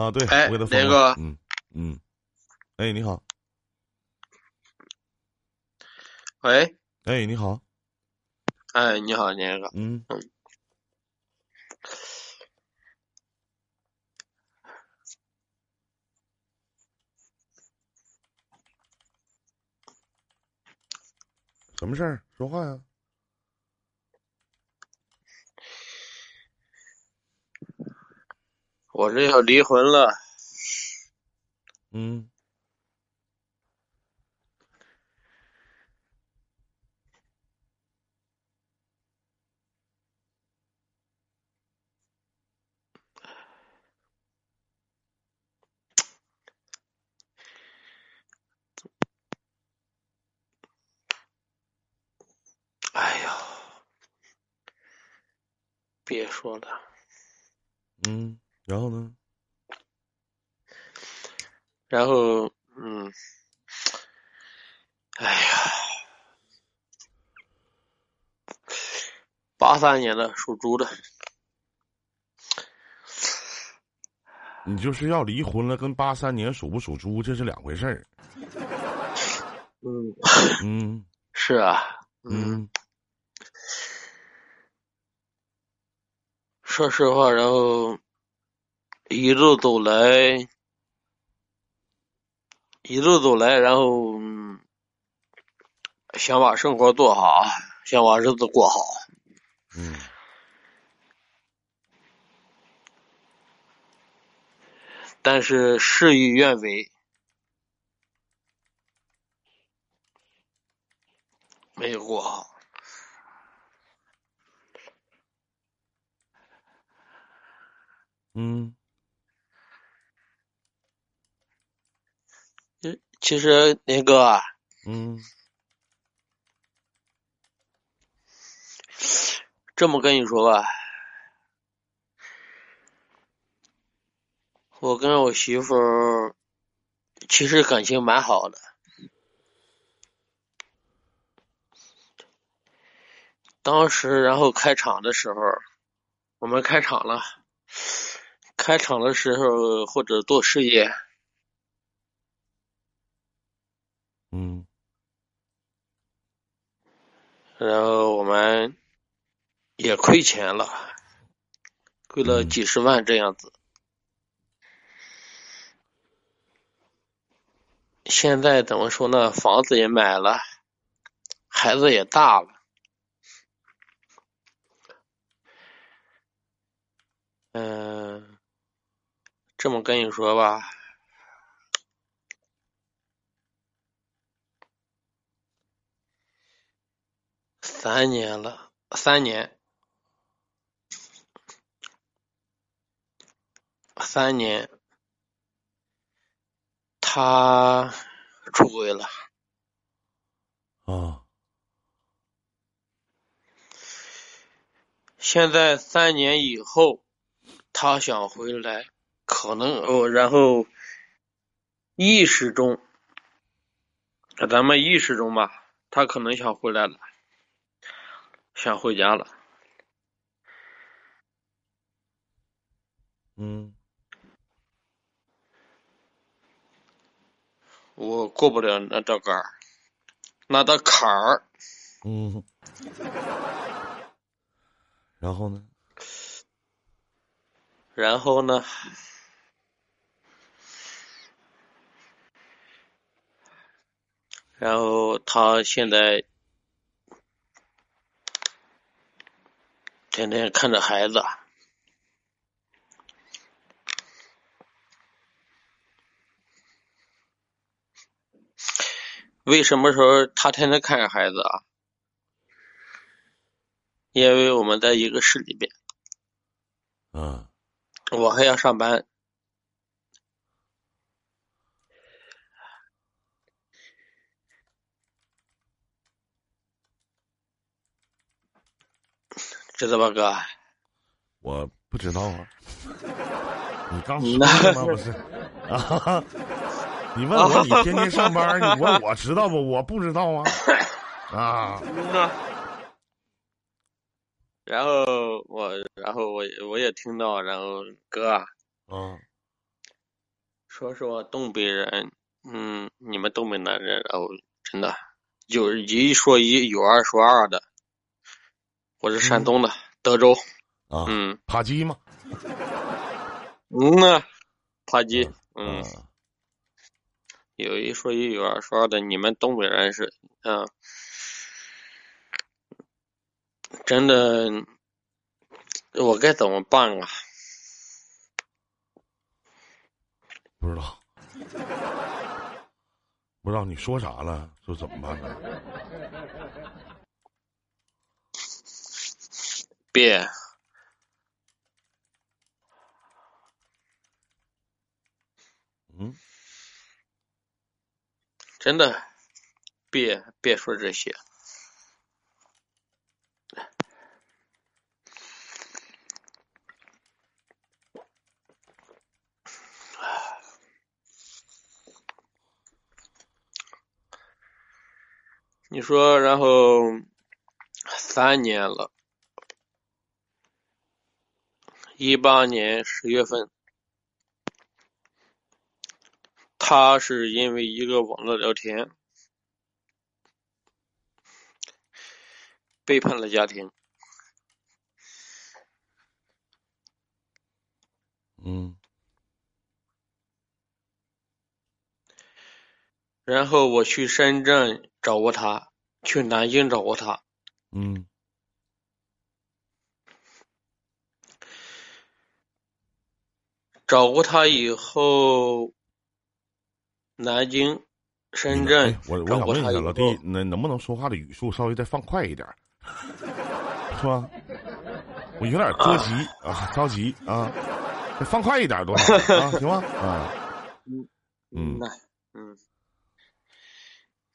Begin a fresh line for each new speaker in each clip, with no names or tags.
啊，对，
哎
我给他封
那个。
了嗯嗯，哎，你好，
喂，
哎，你好，
哎，你好，那个，
嗯。什么事儿？说话呀？
我这要离婚了，
嗯。
哎呀，别说了，
嗯，然后呢？
然后，嗯，哎呀，八三年的属猪的，
你就是要离婚了，跟八三年属不属猪这是两回事儿。
嗯，
嗯
是啊，
嗯
说实话，然后一路走来，一路走来，然后、嗯想把生活做好，想把日子过好，
嗯。
但是事与愿违，没有过好。
嗯
其实那个啊
嗯
这么跟你说吧，我跟我媳妇儿其实感情蛮好的。当时，然后开场的时候，我们开场了，开场的时候或者做事业，
嗯
然后我们也亏钱了，亏了
嗯
几十万这样子。现在怎么说呢？房子也买了，孩子也大了。嗯、这么跟你说吧，三年了，三年，三年，他出轨了。
啊
现在三年以后，他想回来，可能哦，然后意识中，咱们意识中吧，他可能想回来了，想回家了。
嗯
我过不了那道坎儿，那道坎儿。
嗯，然后呢？
然后呢，然后他现在天天看着孩子，为什么说他天天看着孩子啊？因为我们在一个市里边，
嗯
我还要上班，知道吧，哥？
我不知道啊。你刚
你
说的吗？不是啊？你问我你天天上班，你问我知道不？我不知道啊。啊。
然后我，然后我我也听到，然后哥啊，
啊，
说实话，东北人，嗯，你们东北男人，然后真的有一说一，有二说二的。我是山东的德州，
啊，
嗯
扒鸡吗？
嗯呐，扒鸡，嗯，
啊
有一说一，有二说二的。你们东北人是，嗯，真的，我该怎么办啊？
不知道，不知道你说啥了，说怎么办呢？
别，
嗯，
真的，别别说这些。你说，然后三年了，一八年十月份，他是因为一个网络聊天背叛了家庭，
嗯。
然后我去深圳找过他，去南京找过他，
嗯
找过他以后，南京、深圳
哎我我
找
想问一下老弟，那能不能说话的语速稍微再放快一点儿，是吧？我有点着急啊，着急啊，再放快一点多少 啊？行吗？啊，嗯
那嗯，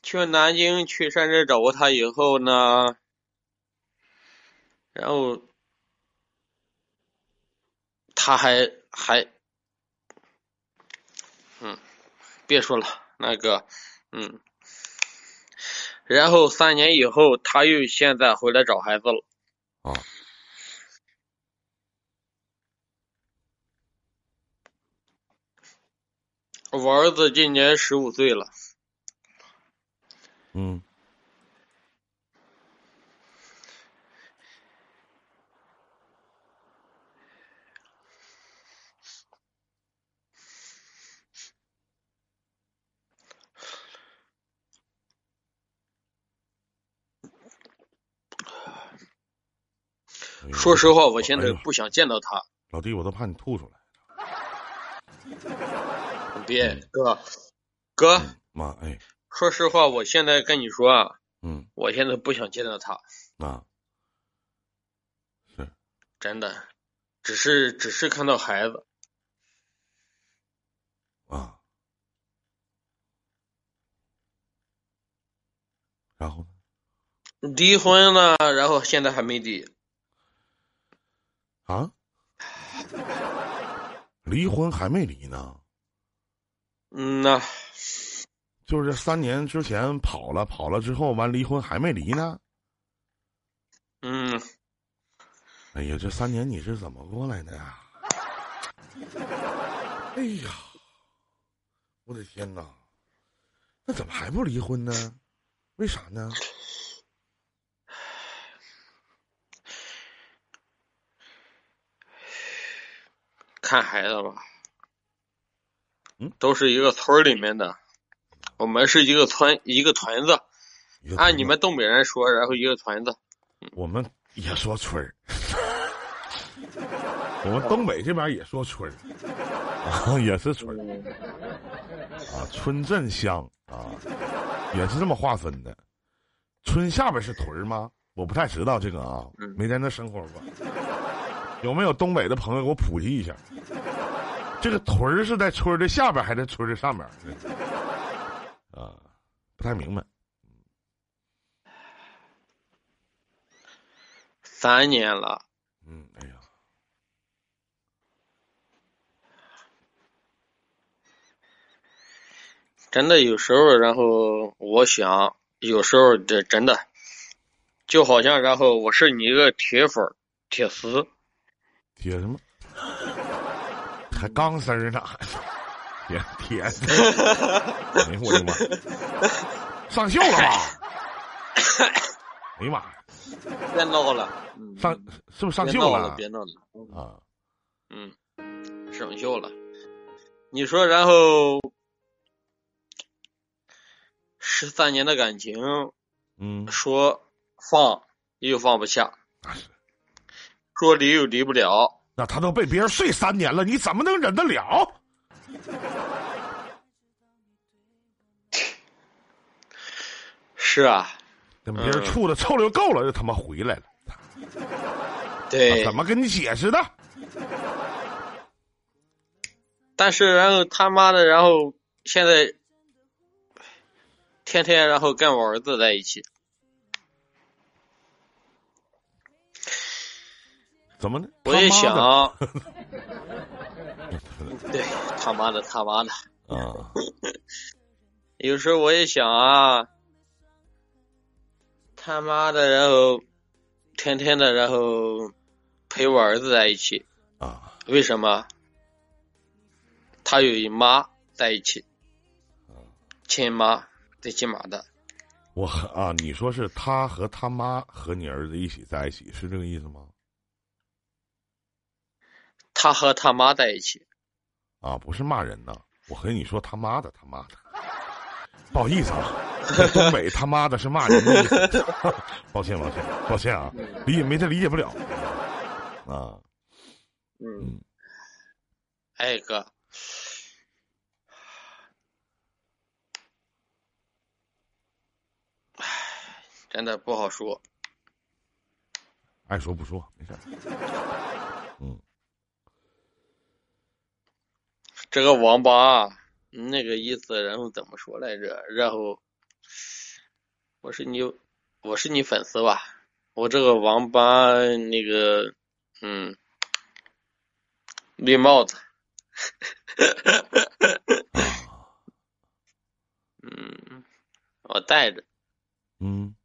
去南京、去深圳找过他以后呢，然后他还还，嗯，别说了，那个，嗯，然后三年以后，他又现在回来找孩子了。
啊，
我儿子今年十五岁了，
嗯
说实话，我现在不想见到他。
老弟，我都怕你吐出来。
别，哥，哥，
妈，哎，
说实话，我现在跟你说啊，
嗯。
我现在不想见到他，
啊，是。
真的，只是只是看到孩子，
啊，然后呢？
离婚了，然后现在还没离，
啊？离婚还没离呢？
嗯呐，
就是三年之前跑了，跑了之后完离婚还没离呢？
嗯，
哎呀，这三年你是怎么过来的呀？哎呀，我的天哪！那怎么还不离婚呢？为啥呢？
看孩子吧，
嗯，
都是一个村儿里面的，我们是一个村一个屯子，按你们东北人说，然后一个屯子，
我们也说村儿，我们东北这边也说村儿，啊，也是村儿啊，村镇乡啊，也是这么划分的。村下边是屯儿吗？我不太知道这个啊，
嗯。
没在那生活过。有没有东北的朋友给我普及一下？这个屯儿是在村儿的下边，还是在村儿的上边？啊，不太明白。
三年了，
嗯，哎呀，
真的有时候，然后我想，有时候这真的，就好像然后我是你一个铁粉儿铁丝，
贴什么？还钢丝儿呢？铁铁，哎呦我的妈，上锈了吧？哎呀妈呀，
别闹了，嗯
上是不是上秀
别闹了，别闹了，嗯
啊？
嗯，生锈了。你说，然后十三年的感情，
嗯，
说放又放不下，说离又离不了。
那他都被别人睡三年了，你怎么能忍得了？
是啊，
跟别人处的臭溜够了，又他妈回来了，
对
怎，么跟你解释的？
但是然后他妈的，然后现在天天然后跟我儿子在一起，
怎么呢？
我也想，对他妈的 他妈的，
啊，
有时候我也想啊，他妈的，然后天天的，然后陪我儿子在一起，
啊，
为什么？他有一妈在一起，亲妈，最起码的，
我和啊，你说是他和他妈和你儿子一起在一起，是这个意思吗？
他和他妈在一起，
啊，不是骂人呢，我和你说他妈的他妈的，不好意思啊，在东北他妈的是骂人的意思，抱歉抱歉抱歉啊，理解没太理解不了。啊，
嗯，哎哥，唉，真的不好说。
爱说不说没事儿，嗯，
这个王八那个意思，然后怎么说来着？然后我是你，我是你粉丝吧？我这个王八那个，嗯，绿帽子，嗯，我戴着
嗯，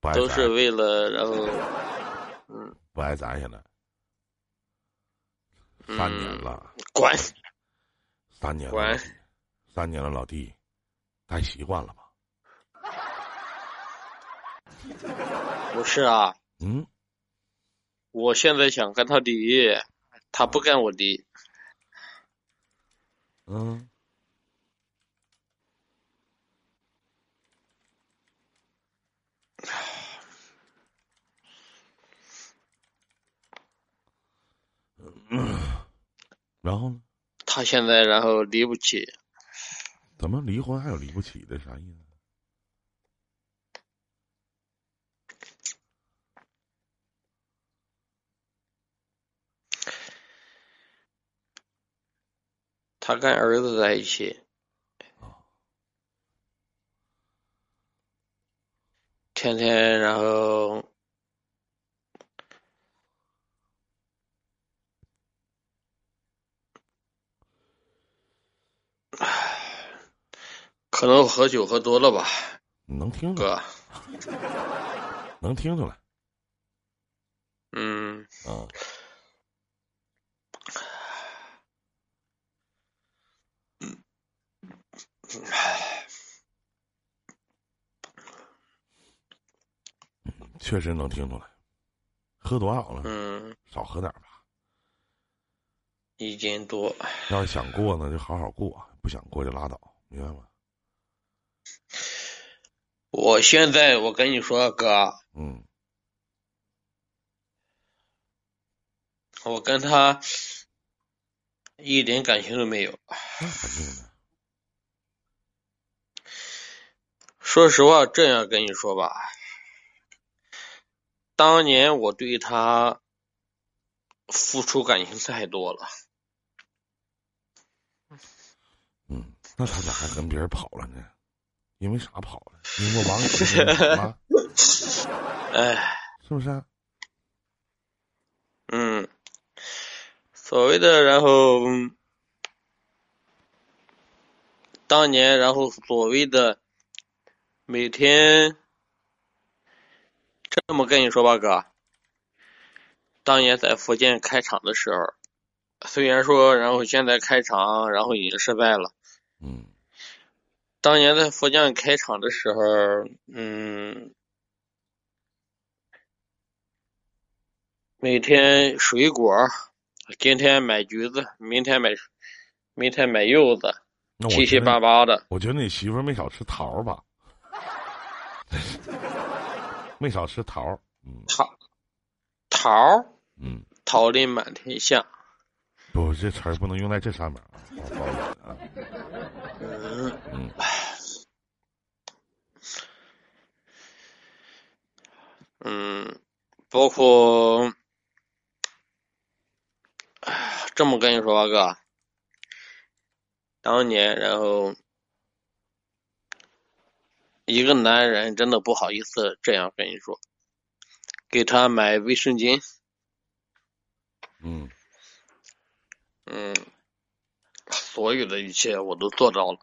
不爱
都是为了，然后，嗯，
不爱摘下来，三年了，
管
三年了
管，
三年了，老弟，该习惯了吧？
不是啊？
嗯，
我现在想跟他离，他不跟我离。
嗯嗯，然后呢？
他现在然后离不起，
怎么离婚还有离不起的？啥意思？
他跟儿子在一起，天天然后可能喝酒喝多了吧，
能听出来，
哥，
能听出来
嗯，
啊！确实能听出来，喝多少了？
嗯，
少喝点吧。
一斤多，
要是想过呢，就好好过；不想过就拉倒，明白吗？
我现在我跟你说，哥，
嗯，
我跟他一点感情都没有。说实话，这样跟你说吧，当年我对他付出感情太多了，
嗯，那他咋还跟别人跑了呢？因为啥跑了？因为我网友跟人跑了，
哎，
是不是？啊
嗯，所谓的然后，当年然后所谓的每天这么跟你说吧，哥，当年在福建开厂的时候，虽然说，然后现在开厂，然后已经失败了。
嗯
当年在福建开厂的时候，嗯，每天水果，今天买橘子，明天买，明天买柚子，七七八八的。
我觉得你媳妇儿没少吃桃儿吧？没少吃桃
桃桃儿
嗯，
桃林满天下。
不，这词儿不能用在这上面啊，不好意思啊。
嗯，
嗯
嗯，包括，哎这么跟你说吧，哥，当年然后一个男人真的不好意思这样跟你说，给他买卫生巾，
嗯
嗯，所有的一切我都做到了。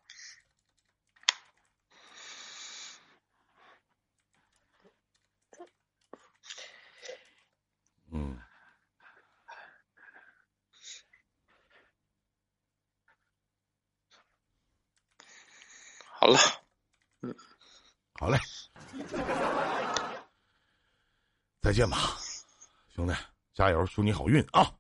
再见吧，兄弟，加油，祝你好运啊！